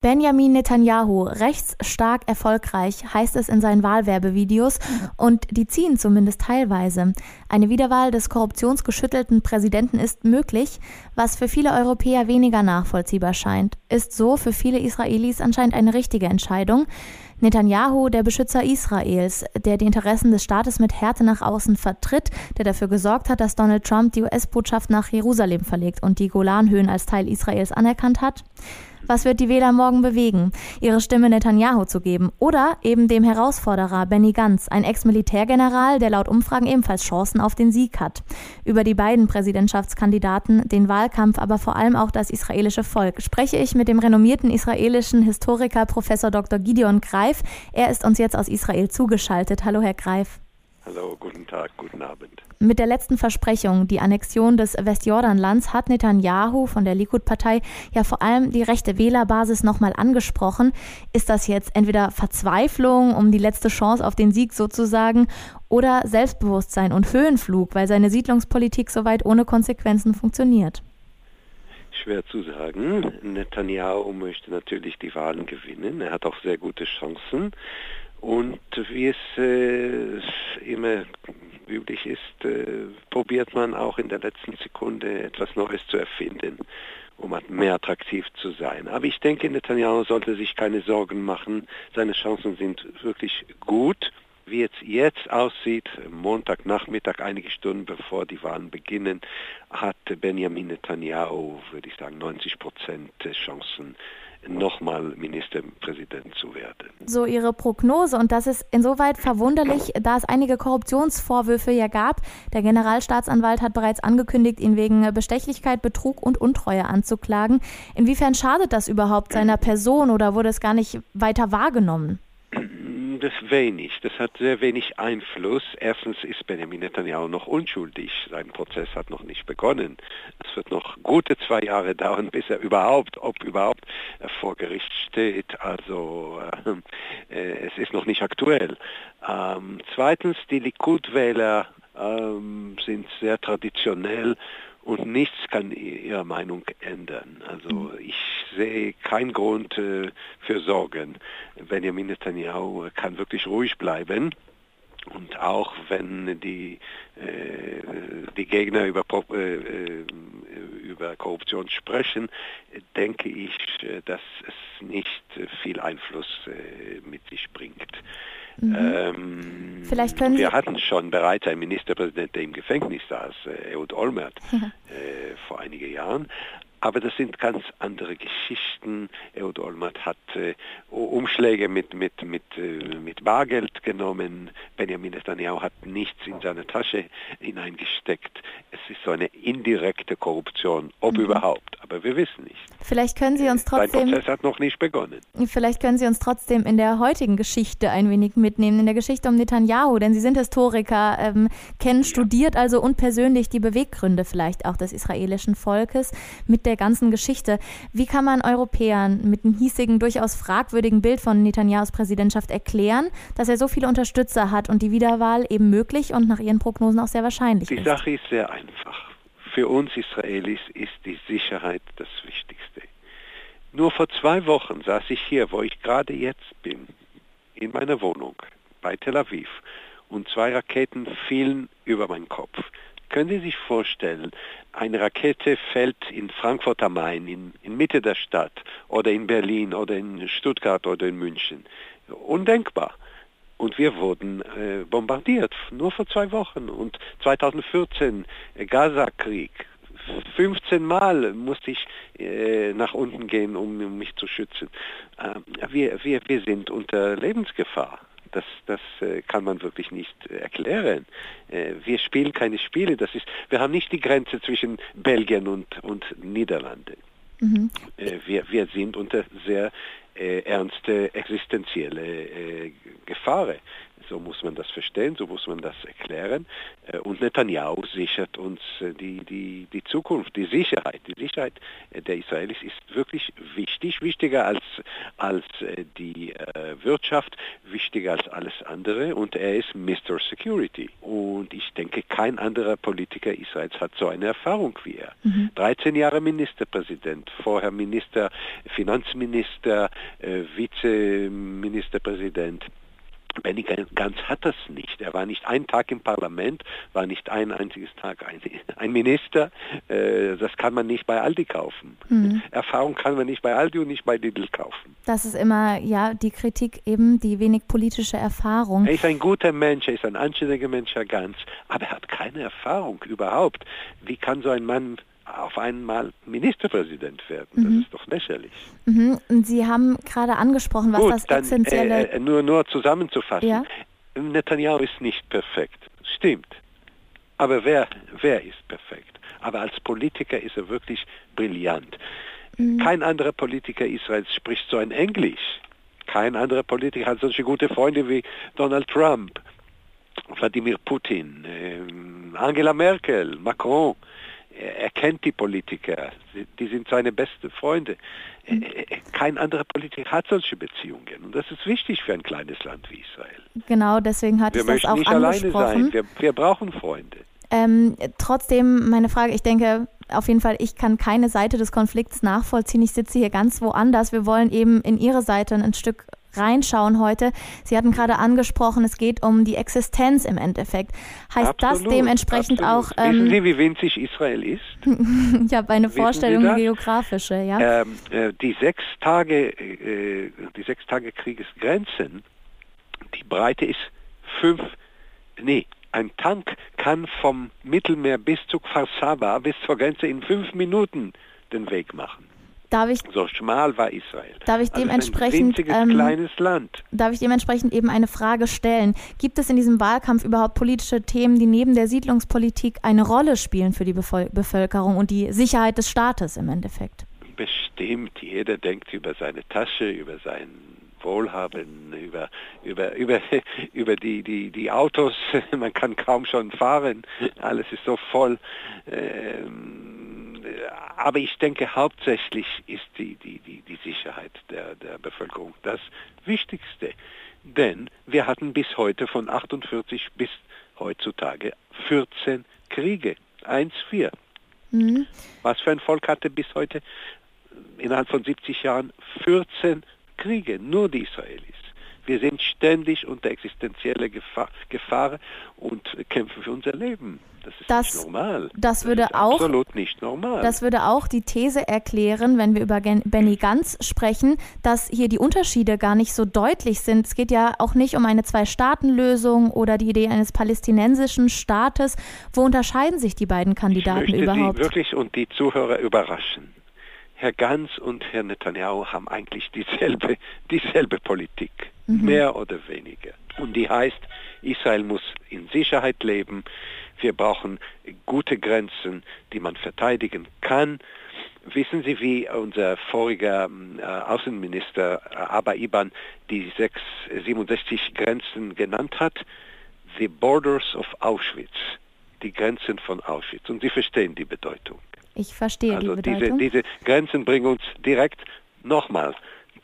Benjamin Netanyahu, rechtsstark erfolgreich, heißt es in seinen Wahlwerbevideos und die ziehen zumindest teilweise. Eine Wiederwahl des korruptionsgeschüttelten Präsidenten ist möglich, was für viele Europäer weniger nachvollziehbar scheint, ist so für viele Israelis anscheinend eine richtige Entscheidung. Netanyahu, der Beschützer Israels, der die Interessen des Staates mit Härte nach außen vertritt, der dafür gesorgt hat, dass Donald Trump die US-Botschaft nach Jerusalem verlegt und die Golanhöhen als Teil Israels anerkannt hat. Was wird die Wähler morgen bewegen? Ihre Stimme Netanyahu zu geben oder eben dem Herausforderer Benny Gantz, ein Ex-Militärgeneral, der laut Umfragen ebenfalls Chancen auf den Sieg hat. Über die beiden Präsidentschaftskandidaten, den Wahlkampf, aber vor allem auch das israelische Volk spreche ich mit dem renommierten israelischen Historiker Professor Dr. Gideon Greif. Er ist uns jetzt aus Israel zugeschaltet. Hallo, Herr Greif. Hallo, guten Tag, guten Abend. Mit der letzten Versprechung, die Annexion des Westjordanlands, hat Netanyahu von der Likud-Partei ja vor allem die rechte Wählerbasis nochmal angesprochen. Ist das jetzt entweder Verzweiflung, um die letzte Chance auf den Sieg sozusagen, oder Selbstbewusstsein und Höhenflug, weil seine Siedlungspolitik soweit ohne Konsequenzen funktioniert? Schwer zu sagen. Netanyahu möchte natürlich die Wahlen gewinnen. Er hat auch sehr gute Chancen. Und wie es äh, immer üblich ist, äh, probiert man auch in der letzten Sekunde etwas Neues zu erfinden, um mehr attraktiv zu sein. Aber ich denke, Netanyahu sollte sich keine Sorgen machen. Seine Chancen sind wirklich gut. Wie es jetzt aussieht, Montagnachmittag, einige Stunden bevor die Wahlen beginnen, hat Benjamin Netanyahu, würde ich sagen, 90 Prozent Chancen, nochmal Ministerpräsident zu werden. So Ihre Prognose und das ist insoweit verwunderlich, da es einige Korruptionsvorwürfe ja gab. Der Generalstaatsanwalt hat bereits angekündigt, ihn wegen Bestechlichkeit, Betrug und Untreue anzuklagen. Inwiefern schadet das überhaupt seiner Person oder wurde es gar nicht weiter wahrgenommen? Das wenig. Das hat sehr wenig Einfluss. Erstens ist Benjamin Netanyahu noch unschuldig. Sein Prozess hat noch nicht begonnen. Es wird noch gute zwei Jahre dauern, bis er überhaupt, ob überhaupt vor Gericht steht. Also äh, äh, es ist noch nicht aktuell. Ähm, zweitens, die Likud-Wähler ähm, sind sehr traditionell und nichts kann ihre Meinung ändern. Also mhm. ich sehe keinen Grund äh, für Sorgen. Benjamin Netanyahu kann wirklich ruhig bleiben. Und auch wenn die, äh, die Gegner über, äh, äh, über Korruption sprechen, denke ich, äh, dass es nicht viel Einfluss äh, mit sich bringt. Mhm. Ähm, Vielleicht können Sie wir hatten schon bereits einen Ministerpräsident, der im Gefängnis saß, äh, Ehud Olmert, äh, vor einigen Jahren. Aber das sind ganz andere Geschichten. Ehud Olmert hat äh, Umschläge mit, mit, mit, äh, mit Bargeld genommen. Benjamin Netanyahu hat nichts in seine Tasche hineingesteckt. Es ist so eine indirekte Korruption, ob mhm. überhaupt. Aber wir wissen nicht. Vielleicht können Sie uns trotzdem. Der Prozess hat noch nicht begonnen. Vielleicht können Sie uns trotzdem in der heutigen Geschichte ein wenig mitnehmen, in der Geschichte um Netanyahu, denn Sie sind Historiker, ähm, kennen, ja. studiert also und persönlich die Beweggründe vielleicht auch des israelischen Volkes mit der ganzen Geschichte. Wie kann man Europäern mit dem hiesigen, durchaus fragwürdigen Bild von Netanyahus Präsidentschaft erklären, dass er so viele Unterstützer hat und die Wiederwahl eben möglich und nach Ihren Prognosen auch sehr wahrscheinlich die ist? Die Sache ist sehr einfach. Für uns Israelis ist die Sicherheit das Wichtigste. Nur vor zwei Wochen saß ich hier, wo ich gerade jetzt bin, in meiner Wohnung bei Tel Aviv und zwei Raketen fielen über meinen Kopf. Können Sie sich vorstellen, eine Rakete fällt in Frankfurt am Main, in, in Mitte der Stadt oder in Berlin oder in Stuttgart oder in München. Undenkbar. Und wir wurden äh, bombardiert, nur vor zwei Wochen. Und 2014, äh, Gaza-Krieg. 15 Mal musste ich äh, nach unten gehen, um, um mich zu schützen. Äh, wir, wir, wir sind unter Lebensgefahr. Das, das äh, kann man wirklich nicht äh, erklären. Äh, wir spielen keine Spiele. Das ist, wir haben nicht die Grenze zwischen Belgien und, und Niederlande. Mhm. Äh, wir, wir sind unter sehr ernste existenzielle äh, Gefahren. So muss man das verstehen, so muss man das erklären. Äh, und Netanyahu sichert uns äh, die, die, die Zukunft, die Sicherheit. Die Sicherheit der Israelis ist wirklich wichtig, wichtiger als, als die Wirtschaft, wichtiger als alles andere. Und er ist Mr. Security. Und ich denke, kein anderer Politiker Israels hat so eine Erfahrung wie er. Mhm. 13 Jahre Ministerpräsident, vorher Minister, Finanzminister, äh, Vizeministerpräsident. Benny Gantz hat das nicht. Er war nicht einen Tag im Parlament, war nicht ein einziges Tag ein, ein Minister. Äh, das kann man nicht bei Aldi kaufen. Mhm. Erfahrung kann man nicht bei Aldi und nicht bei Lidl kaufen. Das ist immer ja die Kritik eben, die wenig politische Erfahrung. Er ist ein guter Mensch, er ist ein anständiger Mensch, Herr Gantz, aber er hat keine Erfahrung überhaupt. Wie kann so ein Mann auf einmal Ministerpräsident werden. Das mhm. ist doch lächerlich. Mhm. Und Sie haben gerade angesprochen, was Gut, das dann, essentielle... Äh, äh, nur, nur zusammenzufassen. Ja? Netanyahu ist nicht perfekt. Stimmt. Aber wer, wer ist perfekt? Aber als Politiker ist er wirklich brillant. Mhm. Kein anderer Politiker Israels spricht so ein Englisch. Kein anderer Politiker hat solche gute Freunde wie Donald Trump, Wladimir Putin, äh, Angela Merkel, Macron er kennt die Politiker, die sind seine besten Freunde. Mhm. Kein anderer Politiker hat solche Beziehungen und das ist wichtig für ein kleines Land wie Israel. Genau, deswegen hat ich das auch nicht angesprochen. Alleine sein. Wir, wir brauchen Freunde. Ähm, trotzdem meine Frage, ich denke, auf jeden Fall, ich kann keine Seite des Konflikts nachvollziehen. Ich sitze hier ganz woanders. Wir wollen eben in Ihre Seite ein Stück reinschauen heute. Sie hatten gerade angesprochen, es geht um die Existenz im Endeffekt. Heißt absolut, das dementsprechend absolut. auch... Ähm, Wissen Sie, wie winzig Israel ist? ich habe eine Wissen Vorstellung, geografische, ja. Ähm, äh, die sechs Tage, äh, die sechs Tage Kriegesgrenzen, die Breite ist fünf, nee, ein Tank kann vom Mittelmeer bis zu Kfar Saba, bis zur Grenze in fünf Minuten den Weg machen. Darf ich, so schmal war Israel. Darf ich also dementsprechend, ein ähm, kleines Land. Darf ich dementsprechend eben eine Frage stellen? Gibt es in diesem Wahlkampf überhaupt politische Themen, die neben der Siedlungspolitik eine Rolle spielen für die Bevölkerung und die Sicherheit des Staates im Endeffekt? Bestimmt. Jeder denkt über seine Tasche, über sein Wohlhaben, über, über, über, über die, die, die Autos. Man kann kaum schon fahren. Alles ist so voll. Ähm, aber ich denke, hauptsächlich ist die, die, die, die Sicherheit der, der Bevölkerung das Wichtigste. Denn wir hatten bis heute von 48 bis heutzutage 14 Kriege. 1-4. Mhm. Was für ein Volk hatte bis heute innerhalb von 70 Jahren 14 Kriege, nur die Israelis. Wir sind ständig unter existenzieller Gefahr, Gefahr und kämpfen für unser Leben. Das ist das, nicht normal. Das, würde das auch absolut nicht normal. Das würde auch die These erklären, wenn wir über Benny Ganz sprechen, dass hier die Unterschiede gar nicht so deutlich sind. Es geht ja auch nicht um eine Zwei-Staaten-Lösung oder die Idee eines palästinensischen Staates. Wo unterscheiden sich die beiden Kandidaten ich möchte überhaupt? Sie wirklich und die Zuhörer überraschen. Herr Ganz und Herr Netanyahu haben eigentlich dieselbe, dieselbe Politik, mhm. mehr oder weniger. Und die heißt, Israel muss in Sicherheit leben, wir brauchen gute Grenzen, die man verteidigen kann. Wissen Sie, wie unser voriger äh, Außenminister äh, Abba Iban die 6, 67 Grenzen genannt hat? The Borders of Auschwitz, die Grenzen von Auschwitz. Und Sie verstehen die Bedeutung. Ich verstehe also die Bedeutung. Diese, diese Grenzen bringen uns direkt nochmal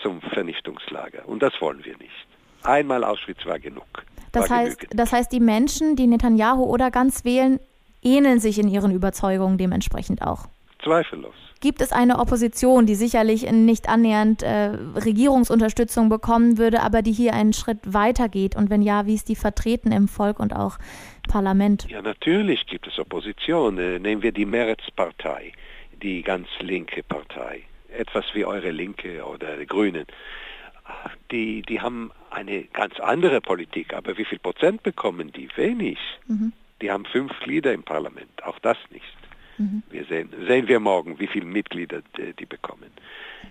zum Vernichtungslager. Und das wollen wir nicht. Einmal Auschwitz war genug. Das, war heißt, das heißt, die Menschen, die Netanyahu oder ganz wählen, ähneln sich in ihren Überzeugungen dementsprechend auch. Zweifellos. Gibt es eine Opposition, die sicherlich nicht annähernd äh, Regierungsunterstützung bekommen würde, aber die hier einen Schritt weiter geht? Und wenn ja, wie ist die vertreten im Volk und auch Parlament? Ja, natürlich gibt es Opposition. Äh, nehmen wir die Meretz-Partei, die ganz linke Partei, etwas wie eure Linke oder die Grünen. Die, die haben eine ganz andere Politik, aber wie viel Prozent bekommen die? Wenig. Mhm. Die haben fünf Glieder im Parlament, auch das nicht. Mhm. Wir sehen, sehen wir morgen, wie viele Mitglieder die, die bekommen.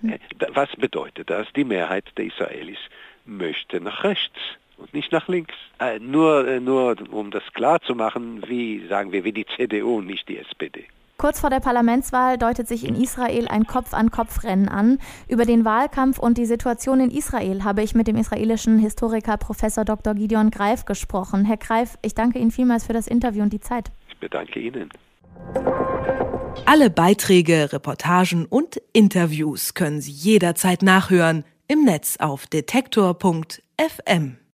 Mhm. Äh, was bedeutet das? Die Mehrheit der Israelis möchte nach rechts und nicht nach links. Äh, nur, äh, nur um das klar zu machen, wie sagen wir, wie die CDU, nicht die SPD. Kurz vor der Parlamentswahl deutet sich in Israel ein Kopf-an-Kopf-Rennen an. Über den Wahlkampf und die Situation in Israel habe ich mit dem israelischen Historiker Professor Dr. Gideon Greif gesprochen. Herr Greif, ich danke Ihnen vielmals für das Interview und die Zeit. Ich bedanke Ihnen. Alle Beiträge, Reportagen und Interviews können Sie jederzeit nachhören im Netz auf detektor.fm.